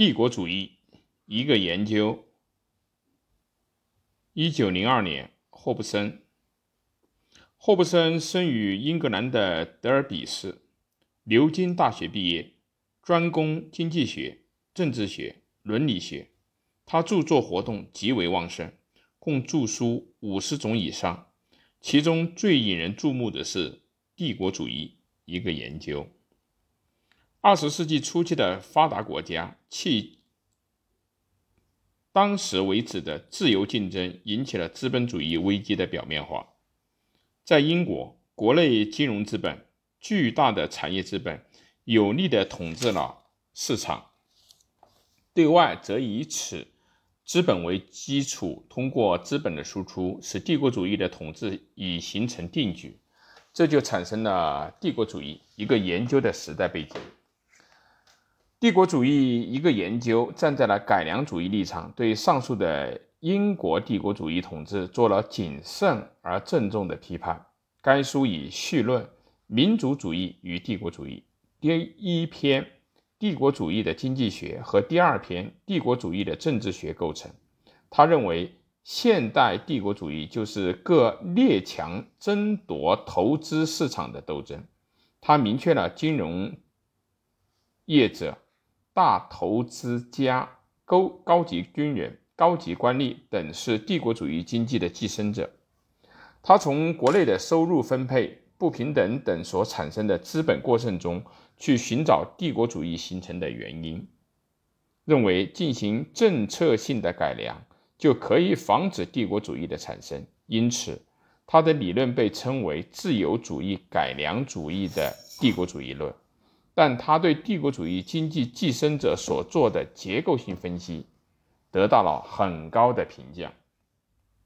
帝国主义一个研究。一九零二年，霍布森。霍布森生于英格兰的德尔比市，牛津大学毕业，专攻经济学、政治学、伦理学。他著作活动极为旺盛，共著书五十种以上。其中最引人注目的是《帝国主义一个研究》。二十世纪初期的发达国家，迄当时为止的自由竞争，引起了资本主义危机的表面化。在英国，国内金融资本、巨大的产业资本有力地统治了市场，对外则以此。资本为基础，通过资本的输出，使帝国主义的统治已形成定局，这就产生了帝国主义一个研究的时代背景。帝国主义一个研究站在了改良主义立场，对上述的英国帝国主义统治做了谨慎而郑重的批判。该书以序论《民族主义与帝国主义》第一篇。帝国主义的经济学和第二篇帝国主义的政治学构成。他认为，现代帝国主义就是各列强争夺投资市场的斗争。他明确了金融业者、大投资家、高高级军人、高级官吏等是帝国主义经济的寄生者。他从国内的收入分配不平等等所产生的资本过剩中。去寻找帝国主义形成的原因，认为进行政策性的改良就可以防止帝国主义的产生，因此他的理论被称为自由主义改良主义的帝国主义论。但他对帝国主义经济寄生者所做的结构性分析，得到了很高的评价。